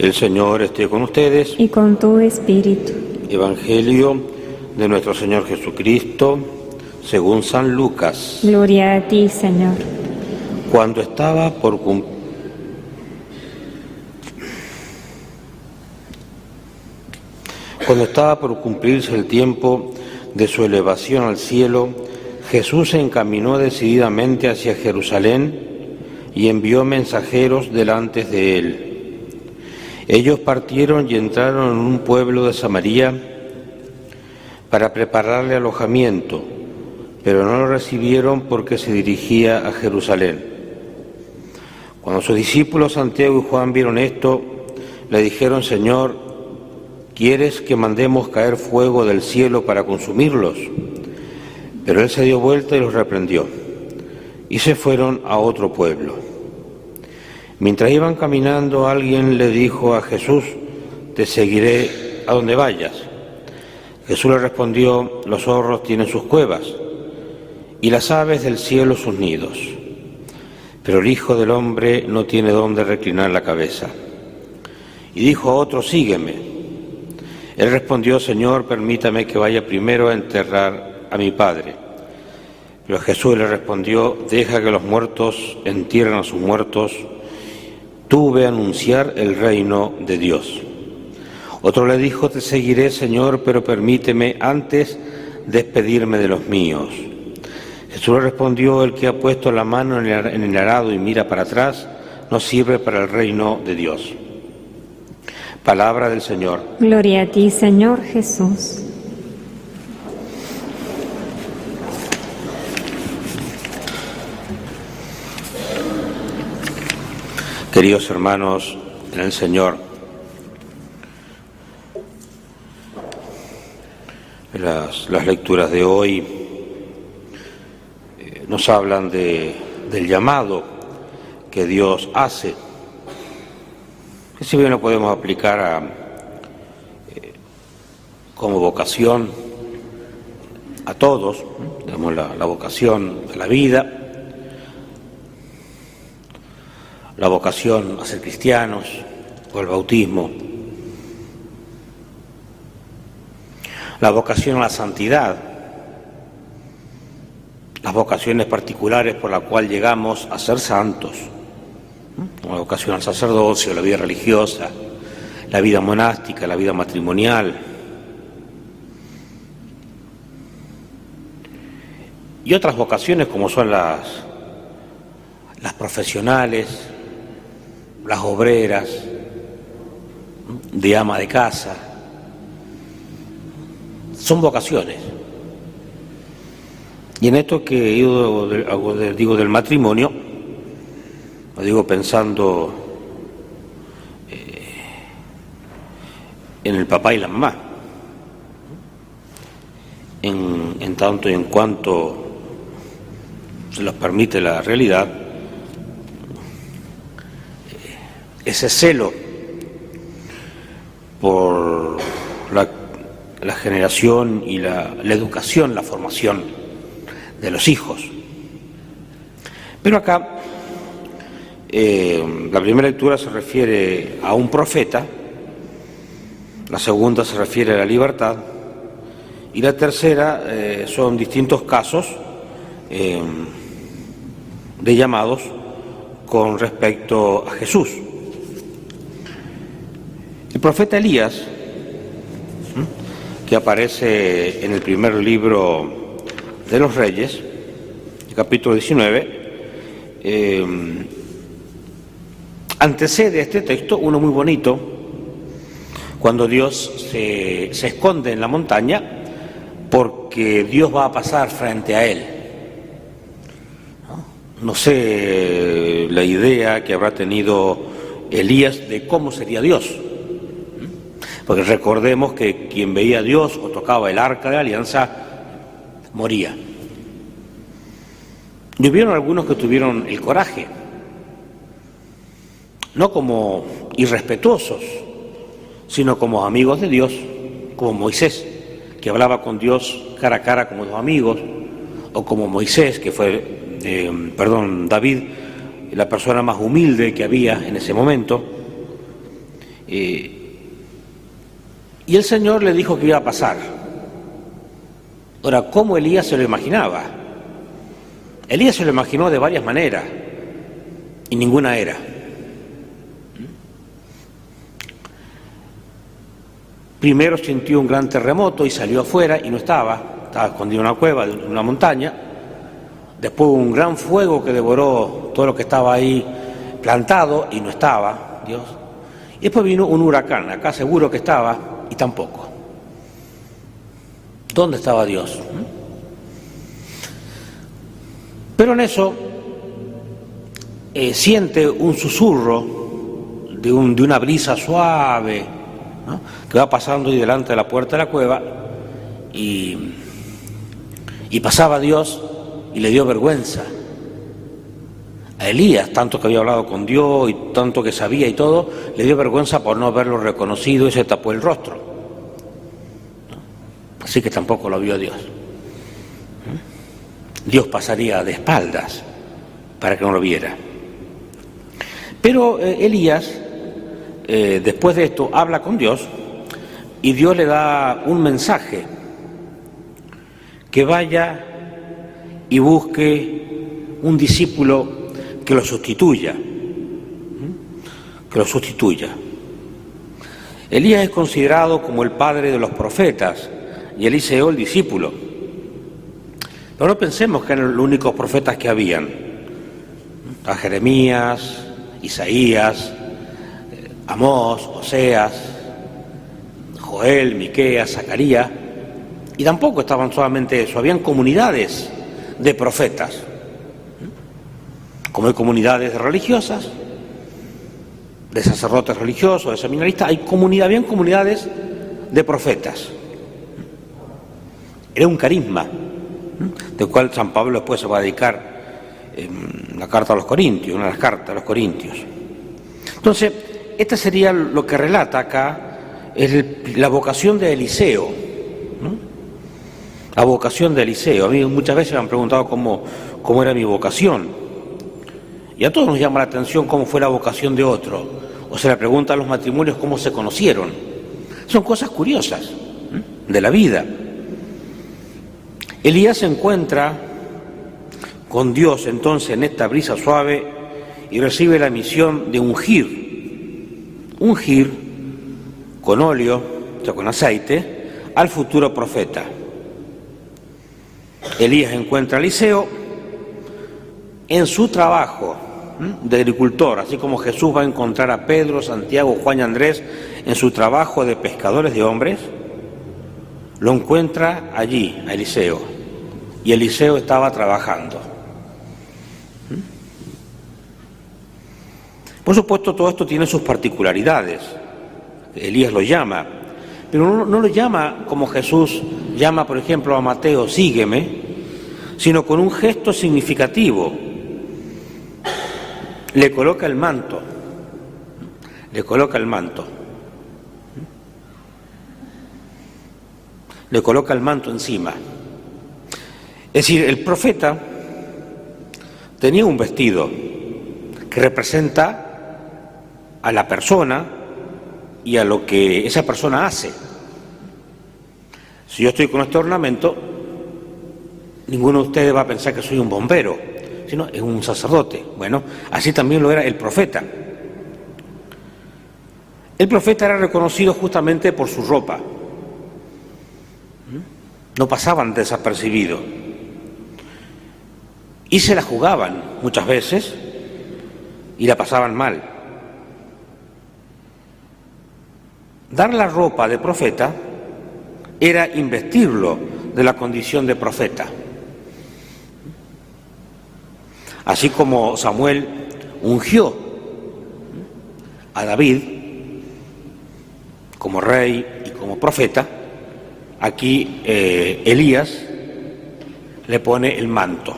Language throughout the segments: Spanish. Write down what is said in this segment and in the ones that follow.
El Señor esté con ustedes. y con tu espíritu. Evangelio de nuestro Señor Jesucristo, según San Lucas. Gloria a ti, Señor. Cuando estaba por cum- Cuando estaba por cumplirse el tiempo de su elevación al cielo, Jesús se encaminó decididamente hacia Jerusalén y envió mensajeros delante de él. Ellos partieron y entraron en un pueblo de Samaria para prepararle alojamiento, pero no lo recibieron porque se dirigía a Jerusalén. Cuando sus discípulos Santiago y Juan vieron esto, le dijeron, Señor, ¿quieres que mandemos caer fuego del cielo para consumirlos? Pero él se dio vuelta y los reprendió, y se fueron a otro pueblo. Mientras iban caminando, alguien le dijo a Jesús, te seguiré a donde vayas. Jesús le respondió, los zorros tienen sus cuevas y las aves del cielo sus nidos, pero el Hijo del Hombre no tiene dónde reclinar la cabeza. Y dijo a otro, sígueme. Él respondió, Señor, permítame que vaya primero a enterrar a mi Padre. Pero Jesús le respondió, deja que los muertos entierren a sus muertos, tú ve a anunciar el reino de Dios. Otro le dijo, te seguiré, Señor, pero permíteme antes despedirme de los míos. Jesús le respondió, el que ha puesto la mano en el arado y mira para atrás, no sirve para el reino de Dios. Palabra del Señor. Gloria a ti, Señor Jesús. Queridos hermanos en el Señor, las, las lecturas de hoy eh, nos hablan de, del llamado que Dios hace, que si bien lo podemos aplicar eh, como vocación a todos, digamos la, la vocación de la vida, la vocación a ser cristianos o el bautismo, la vocación a la santidad, las vocaciones particulares por la cual llegamos a ser santos, la vocación al sacerdocio, la vida religiosa, la vida monástica, la vida matrimonial. Y otras vocaciones como son las, las profesionales, las obreras, de ama de casa, son vocaciones. Y en esto que del- digo del matrimonio, lo digo pensando eh, en el papá y la mamá, en tanto y en cuanto se los permite la realidad, ese celo por la, generación y la, la educación, la formación de los hijos. Pero acá eh, la primera lectura se refiere a un profeta, la segunda se refiere a la libertad y la tercera eh, son distintos casos eh, de llamados con respecto a Jesús. El profeta Elías, que aparece en el primer libro de los Reyes, capítulo 19, eh, antecede a este texto uno muy bonito, cuando Dios se, esconde en la montaña porque Dios va a pasar frente a él. No sé la idea que habrá tenido Elías de cómo sería Dios. Porque recordemos que quien veía a Dios o tocaba el arca de alianza moría. Y hubieron algunos que tuvieron el coraje, no como irrespetuosos, sino como amigos de Dios, como Moisés, que hablaba con Dios cara a cara como dos amigos, o como Moisés, que fue, eh, perdón, David, la persona más humilde que había en ese momento. Eh, y el Señor le dijo que iba a pasar. Ahora, ¿cómo Elías se lo imaginaba? Elías se lo imaginó de varias maneras y ninguna era. Primero sintió un gran terremoto y salió afuera y no estaba, estaba escondido en una cueva de una montaña. Después hubo un gran fuego que devoró todo lo que estaba ahí plantado y no estaba, Dios. Y después vino un huracán, acá seguro que estaba y tampoco. ¿Dónde estaba Dios? Pero en eso eh, siente un susurro de, una brisa suave que va pasando y delante de la puerta de la cueva y pasaba Dios y le dio vergüenza a Elías, tanto que había hablado con Dios y tanto que sabía y todo, le dio vergüenza por no haberlo reconocido y se tapó el rostro. Así que tampoco lo vio Dios. Dios pasaría de espaldas para que no lo viera. Pero eh, Elías, eh, después de esto, habla con Dios y Dios le da un mensaje, que vaya y busque un discípulo que lo sustituya, que lo sustituya. Elías es considerado como el padre de los profetas y Eliseo el discípulo. Pero no pensemos que eran los únicos profetas que habían. A Jeremías, Isaías, Amós, Oseas, Joel, Miqueas, Zacarías, y tampoco estaban solamente eso, habían comunidades de profetas. Como hay comunidades religiosas, de sacerdotes religiosos, de seminaristas, hay comunidades de profetas. Era un carisma, del cual San Pablo después se va a dedicar en la carta a los Corintios, una de las cartas a los Corintios. Entonces, esta sería lo que relata acá la vocación de Eliseo. La vocación de Eliseo. A mí muchas veces me han preguntado cómo era mi vocación. Y a todos nos llama la atención cómo fue la vocación de otro. O se le pregunta a los matrimonios cómo se conocieron. Son cosas curiosas de la vida. Elías se encuentra con Dios entonces en esta brisa suave y recibe la misión de ungir, ungir con óleo, o sea, con aceite, al futuro profeta. Elías encuentra a Eliseo en su trabajo de agricultor, así como Jesús va a encontrar a Pedro, Santiago, Juan y Andrés en su trabajo de pescadores de hombres, lo encuentra allí, a Eliseo, y Eliseo estaba trabajando. Por supuesto, todo esto tiene sus particularidades. Elías lo llama, pero no, no, lo llama como Jesús llama, por ejemplo, a Mateo, sígueme, sino con un gesto significativo le coloca el manto, le coloca el manto, le coloca el manto encima. Es decir, el profeta tenía un vestido que representa a la persona y a lo que esa persona hace. Si yo estoy con este ornamento, ninguno de ustedes va a pensar que soy un bombero sino es un sacerdote. Bueno, así también lo era el profeta. El profeta era reconocido justamente por su ropa. No pasaban desapercibidos. Y se la jugaban muchas veces y la pasaban mal. Dar la ropa de profeta era investirlo de la condición de profeta. Así como Samuel ungió a David como rey y como profeta, aquí eh, Elías le pone el manto.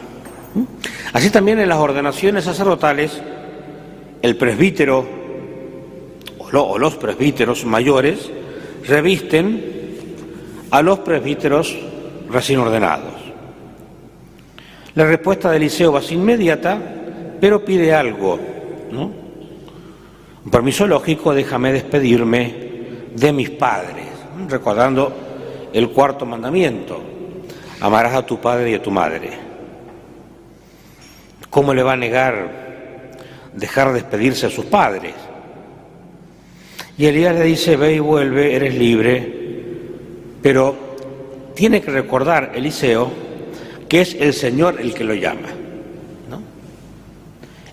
Así también en las ordenaciones sacerdotales, el presbítero o los presbíteros mayores revisten a los presbíteros recién ordenados. La respuesta de Eliseo va inmediata, pero pide algo, ¿no? Un permiso lógico, déjame despedirme de mis padres, recordando el cuarto mandamiento, amarás a tu padre y a tu madre. ¿Cómo le va a negar dejar despedirse a sus padres? Y Elías le dice, ve y vuelve, eres libre, pero tiene que recordar Eliseo que es el Señor el que lo llama. ¿no?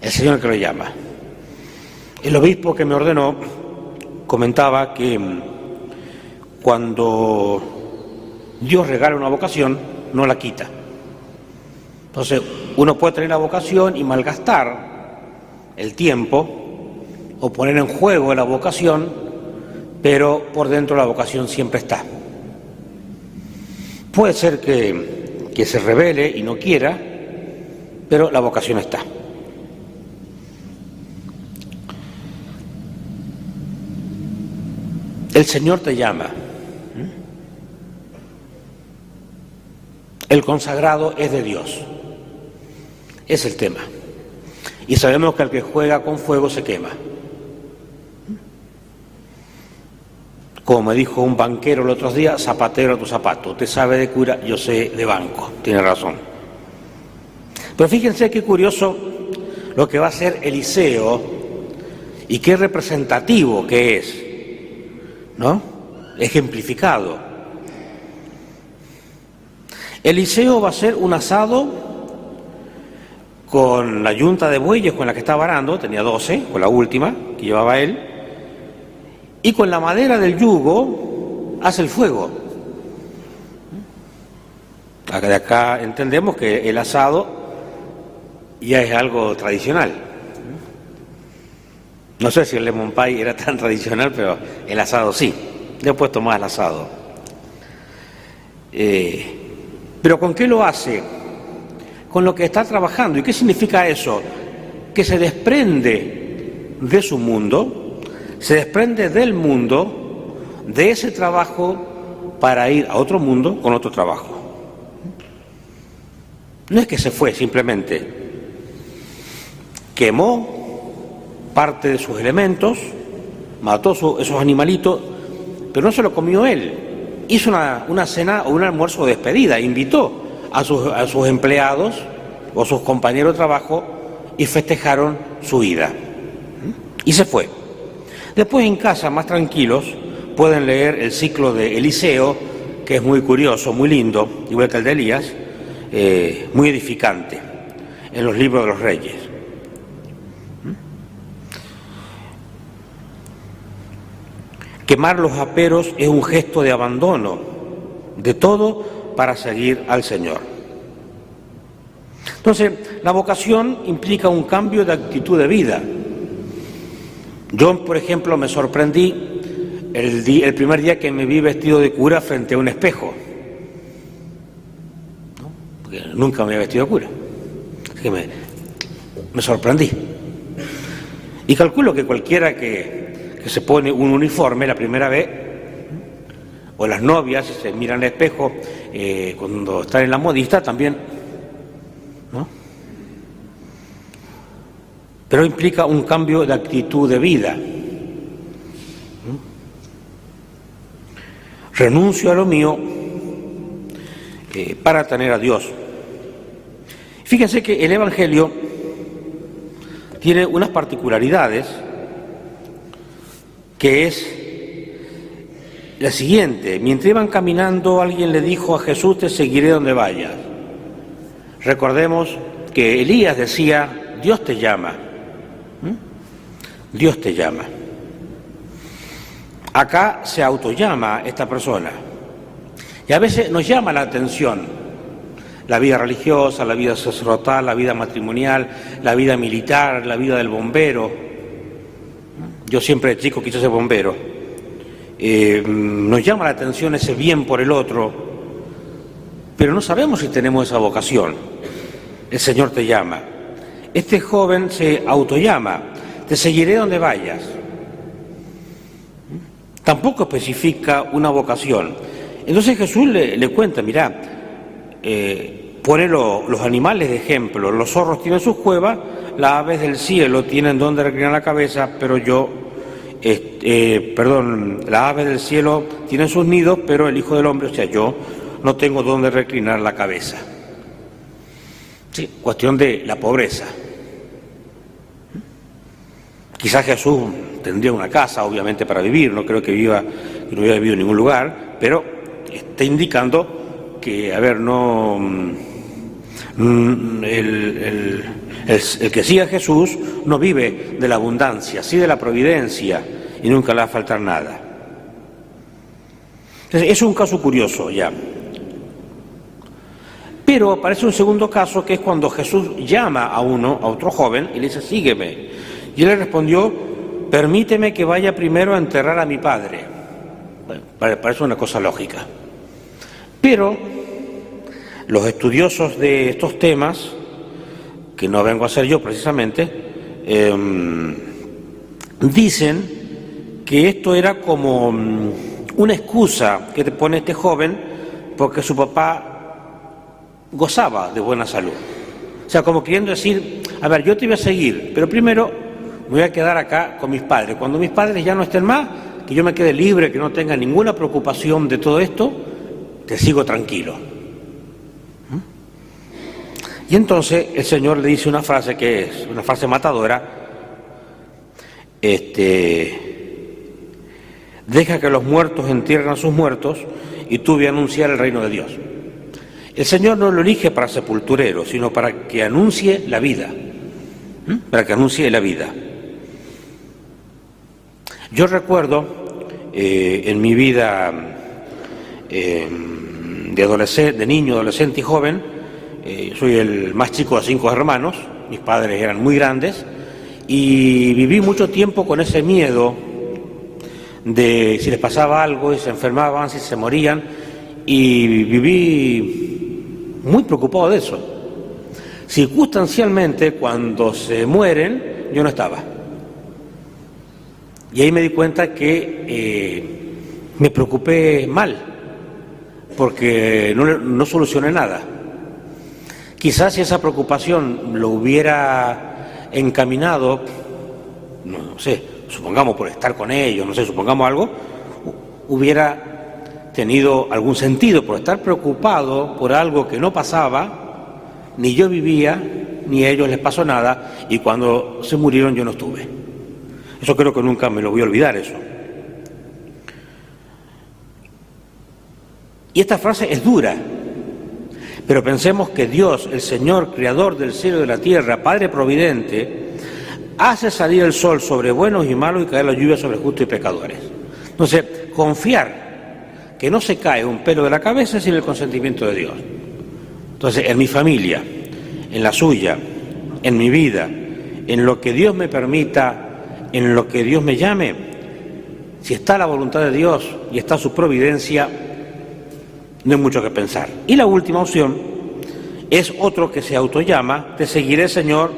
El Señor el que lo llama. El obispo que me ordenó comentaba que mm, cuando Dios regala una vocación, no la quita. Entonces, uno puede tener la vocación y malgastar el tiempo o poner en juego la vocación, pero por dentro la vocación siempre está. Puede ser que, que se revele y no quiera, pero la vocación está. El Señor te llama. El consagrado es de Dios. Es el tema. Y sabemos que el que juega con fuego se quema. Como me dijo un banquero el otro día, zapatero a tu zapato. Usted sabe de cura, yo sé de banco. Tiene razón. Pero fíjense qué curioso lo que va a hacer Eliseo y qué representativo que es, ¿no? Ejemplificado. Eliseo va a hacer un asado con la yunta de bueyes con la que estaba arando, tenía 12, con la última que llevaba él, y con la madera del yugo hace el fuego. De acá entendemos que el asado ya es algo tradicional. No sé si el lemon pie era tan tradicional, pero el asado sí. Yo he puesto más el asado. Eh, pero ¿con qué lo hace? Con lo que está trabajando. ¿Y qué significa eso? Que se desprende de su mundo, se desprende del mundo, de ese trabajo, para ir a otro mundo con otro trabajo. No es que se fue simplemente, quemó parte de sus elementos, mató esos animalitos, pero no se lo comió él. Hizo una, cena o un almuerzo de despedida, invitó a sus, a sus empleados o sus compañeros de trabajo y festejaron su vida. Y se fue. Después en casa, más tranquilos, pueden leer el ciclo de Eliseo, que es muy curioso, muy lindo, igual que el de Elías, eh, muy edificante, en los libros de los reyes. ¿Mm? Quemar los aperos es un gesto de abandono de todo para seguir al Señor. Entonces, la vocación implica un cambio de actitud de vida, yo, por ejemplo, me sorprendí el, primer día que me vi vestido de cura frente a un espejo. Porque nunca me había vestido de cura. Así que me, sorprendí. Y calculo que cualquiera que, se pone un uniforme la primera vez, o las novias se miran al espejo eh, cuando están en la modista también, pero implica un cambio de actitud de vida. Renuncio a lo mío eh, para tener a Dios. Fíjense que el Evangelio tiene unas particularidades que es la siguiente. Mientras iban caminando, alguien le dijo a Jesús, te seguiré donde vayas. Recordemos que Elías decía, Dios te llama. Dios te llama. Acá se autollama esta persona. Y a veces nos llama la atención la vida religiosa, la vida sacerdotal, la vida matrimonial, la vida militar, la vida del bombero. Yo siempre chico quise ser bombero. Eh, nos llama la atención ese bien por el otro, pero no sabemos si tenemos esa vocación. El Señor te llama. Este joven se autollama te seguiré donde vayas. Tampoco especifica una vocación. Entonces Jesús le, cuenta, mira, eh, pone los animales de ejemplo, los zorros tienen sus cuevas, las aves del cielo tienen donde reclinar la cabeza, pero yo, eh, perdón, las aves del cielo tienen sus nidos, pero el Hijo del Hombre, o sea, yo, no tengo donde reclinar la cabeza. Sí, cuestión de la pobreza. Quizás Jesús tendría una casa, obviamente, para vivir, no creo que viva, no hubiera vivido en ningún lugar, pero está indicando que, a ver, no mm, el, que sigue a Jesús no vive de la abundancia, sí de la providencia, y nunca le va a faltar nada. Entonces, es un caso curioso ya. Pero aparece un segundo caso que es cuando Jesús llama a uno, a otro joven, y le dice, sígueme. Y él le respondió, permíteme que vaya primero a enterrar a mi padre. Parece una cosa lógica. Pero los estudiosos de estos temas, que no vengo a ser yo precisamente, em, dicen que esto era como mm, una excusa que te pone este joven porque su papá gozaba de buena salud. O sea, como queriendo decir, a ver, yo te voy a seguir, pero primero me voy a quedar acá con mis padres. Cuando mis padres ya no estén más, que yo me quede libre, que no tenga ninguna preocupación de todo esto, te sigo tranquilo. ¿Mm? Y entonces el Señor le dice una frase que es una frase matadora, este, deja que los muertos entierren a sus muertos y tú voy a anunciar el reino de Dios. El Señor no lo elige para sepulturero, sino para que anuncie la vida, para que anuncie la vida. Yo recuerdo eh, en mi vida em, de, niño, adolescente y joven, eh, soy el más chico de cinco hermanos, mis padres eran muy grandes, y viví mucho tiempo con ese miedo de si les pasaba algo, y se enfermaban, si se morían, y viví muy preocupado de eso. Circunstancialmente, cuando se mueren, yo no estaba. Y ahí me di cuenta que eh, me preocupé mal, porque no, no solucioné nada. Quizás si esa preocupación lo hubiera encaminado, no sé, supongamos por estar con ellos, no sé, supongamos algo, hubiera tenido algún sentido por estar preocupado por algo que no pasaba, ni yo vivía, ni a ellos les pasó nada, y cuando se murieron yo no estuve. Eso creo que nunca me lo voy a olvidar eso. Y esta frase es dura, pero pensemos que Dios, el Señor, Creador del cielo y de la tierra, Padre Providente, hace salir el sol sobre buenos y malos y caer la lluvia sobre justos y pecadores. Entonces, confiar que no se cae un pelo de la cabeza sin el consentimiento de Dios. Entonces, en mi familia, en la suya, en mi vida, en lo que Dios me permita en lo que Dios me llame, si está la voluntad de Dios y está su providencia, no hay mucho que pensar. Y la última opción es otro que se autollama, te seguiré Señor,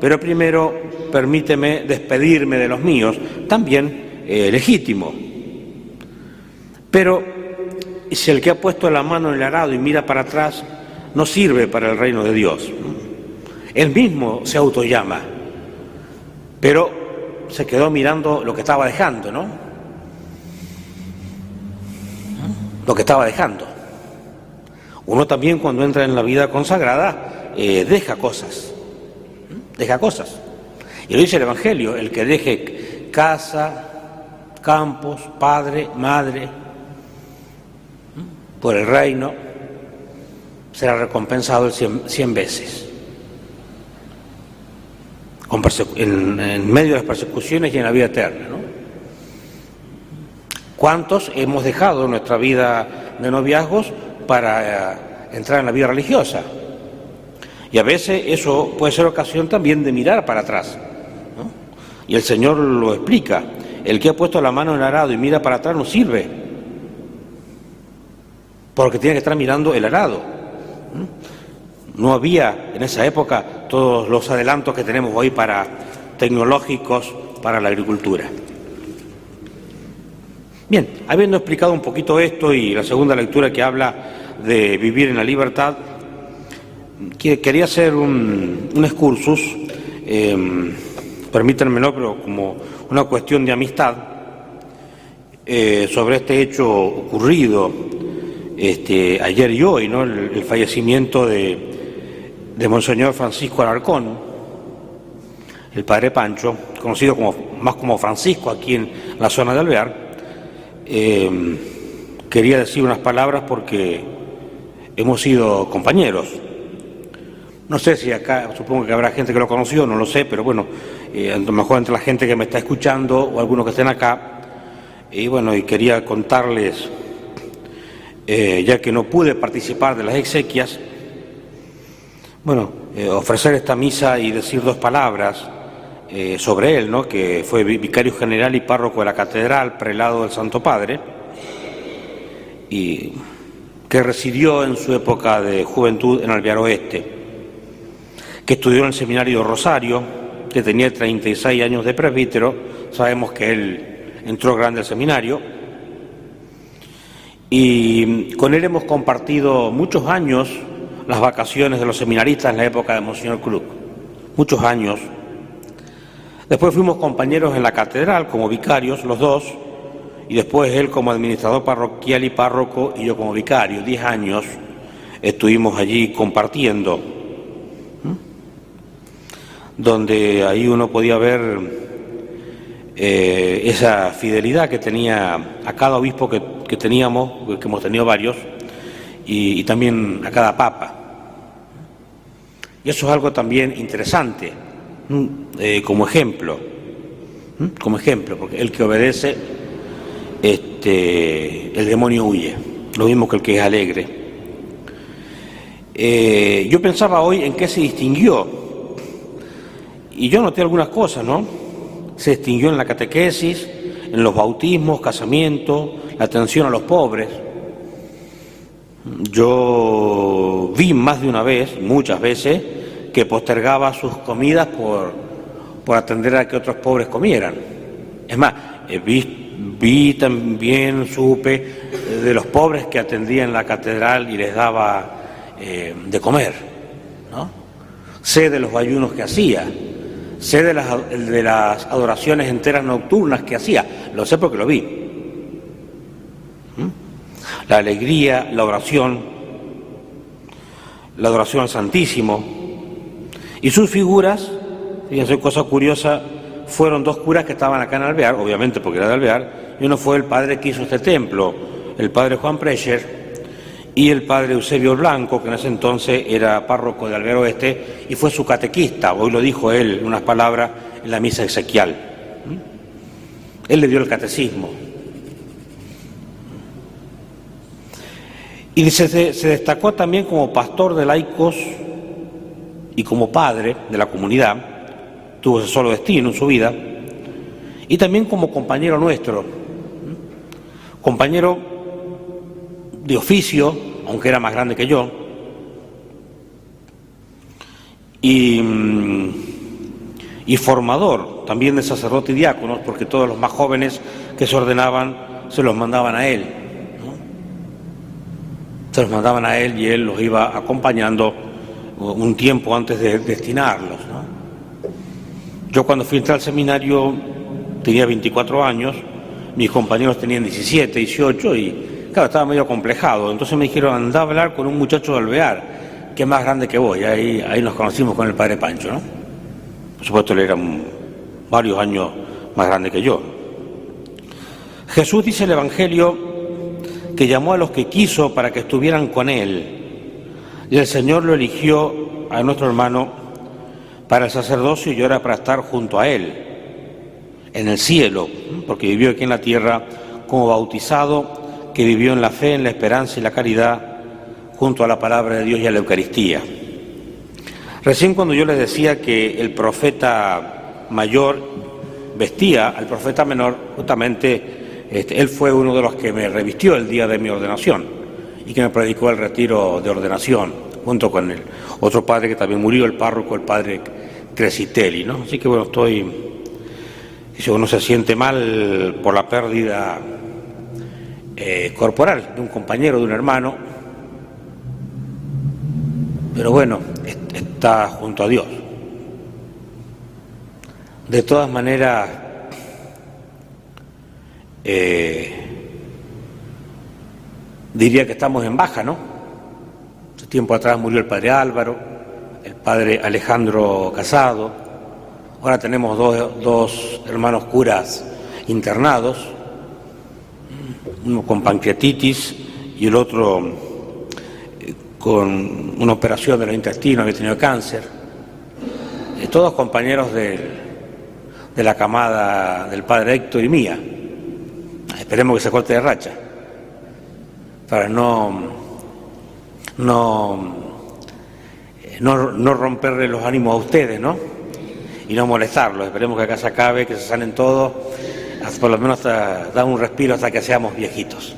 pero primero permíteme despedirme de los míos, también eh, legítimo. Pero si el que ha puesto la mano en el arado y mira para atrás, no sirve para el reino de Dios. Él mismo se autollama, pero se quedó mirando lo que estaba dejando, ¿no? Lo que estaba dejando. Uno también cuando entra en la vida consagrada eh, deja cosas, deja cosas. Y lo dice el Evangelio, el que deje casa, campos, padre, madre, por el reino, será recompensado cien veces en, medio de las persecuciones y en la vida eterna. ¿no? ¿Cuántos hemos dejado nuestra vida de noviazgos para eh, entrar en la vida religiosa? Y a veces eso puede ser ocasión también de mirar para atrás. Y el Señor lo explica. El que ha puesto la mano en el arado y mira para atrás no sirve. Porque tiene que estar mirando el arado. No había en esa época todos los adelantos que tenemos hoy para tecnológicos para la agricultura. Bien, habiendo explicado un poquito esto y la segunda lectura que habla de vivir en la libertad, quería hacer un, excursus eh, permítanmelo, pero como una cuestión de amistad, eh, sobre este hecho ocurrido este, ayer y hoy, ¿no? el, fallecimiento de, de Monseñor Francisco Alarcón, el padre Pancho, conocido más como Francisco aquí en la zona de Alvear, eh, quería decir unas palabras porque hemos sido compañeros. No sé si acá, supongo que habrá gente que lo conoció, no lo sé, pero bueno, eh, a lo mejor entre la gente que me está escuchando o algunos que estén acá, y bueno, y quería contarles, eh, ya que no pude participar de las exequias, bueno, eh, ofrecer esta misa y decir dos palabras eh, sobre él, ¿no? que fue vicario general y párroco de la catedral, prelado del Santo Padre, y que residió en su época de juventud en Alvear Oeste, que estudió en el seminario Rosario, que tenía 36 años de presbítero, sabemos que él entró grande al seminario y con él hemos compartido muchos años las vacaciones de los seminaristas en la época de Monseñor Cruz, muchos años. Después fuimos compañeros en la catedral como vicarios, los dos, y después él como administrador parroquial y párroco y yo como vicario, diez años estuvimos allí compartiendo, donde ahí uno podía ver eh, esa fidelidad que tenía a cada obispo que, teníamos, que hemos tenido varios, y, también a cada papa. Y eso es algo también interesante, eh, como ejemplo, como ejemplo, porque el que obedece, este, el demonio huye, lo mismo que el que es alegre. Eh, yo pensaba hoy en qué se distinguió, y yo noté algunas cosas, ¿no? se extinguió en la catequesis, en los bautismos, casamientos, la atención a los pobres. Yo vi más de una vez, muchas veces, que postergaba sus comidas por, por atender a que otros pobres comieran. Es más, eh, vi, también, supe de los pobres que atendía en la catedral y les daba eh, de comer. ¿no? Sé de los ayunos que hacía sé de las, de las adoraciones enteras nocturnas que hacía, lo sé porque lo vi. ¿Mm? La alegría, la oración, la adoración al Santísimo. Y sus figuras, fíjense, cosa curiosa, fueron dos curas que estaban acá en Alvear, obviamente porque era de Alvear, y uno fue el padre que hizo este templo, el padre Juan Prescher, y el padre Eusebio Blanco, que en ese entonces era párroco de Albero Oeste y fue su catequista, hoy lo dijo él unas palabras en la misa exequial. Él le dio el catecismo. Y se, destacó también como pastor de laicos y como padre de la comunidad, tuvo ese solo destino en su vida, y también como compañero nuestro, compañero de oficio, aunque era más grande que yo, y, mm, y formador también de sacerdotes y diáconos, porque todos los más jóvenes que se ordenaban se los mandaban a él. Se los mandaban a él y él los iba acompañando un tiempo antes de destinarlos. Yo cuando fui al seminario tenía 24 años, mis compañeros tenían 17, 18 y Claro, estaba medio complejado. Entonces me dijeron, anda a hablar con un muchacho de Alvear, que es más grande que vos. Y ahí, ahí nos conocimos con el padre Pancho, ¿no? Por supuesto, él era varios años más grande que yo. Jesús dice el Evangelio que llamó a los que quiso para que estuvieran con él. Y el Señor lo eligió a nuestro hermano para el sacerdocio y era para estar junto a él, en el cielo, porque vivió aquí en la tierra como bautizado que vivió en la fe, en la esperanza y la caridad junto a la palabra de Dios y a la Eucaristía. Recién cuando yo les decía que el profeta mayor vestía al profeta menor, justamente este, él fue uno de los que me revistió el día de mi ordenación y que me predicó el retiro de ordenación, junto con el otro padre que también murió, el párroco, el padre Cresitelli, ¿no? Así que bueno, estoy, si uno se siente mal por la pérdida eh, corporal de un compañero, de un hermano, pero bueno, está junto a Dios. De todas maneras, eh, diría que estamos en baja, ¿no? Hace tiempo atrás murió el padre Álvaro, el padre Alejandro Casado, ahora tenemos dos, dos hermanos curas internados, uno con pancreatitis y el otro eh, con una operación de los intestinos, había tenido cáncer. Eh, todos compañeros de, de la camada del padre Héctor y mía. Esperemos que se corte de racha, para no, no, no, no romperle los ánimos a ustedes, ¿no? Y no molestarlos. Esperemos que acá se acabe, que se salen todos, por lo menos hasta dar un respiro hasta que seamos viejitos.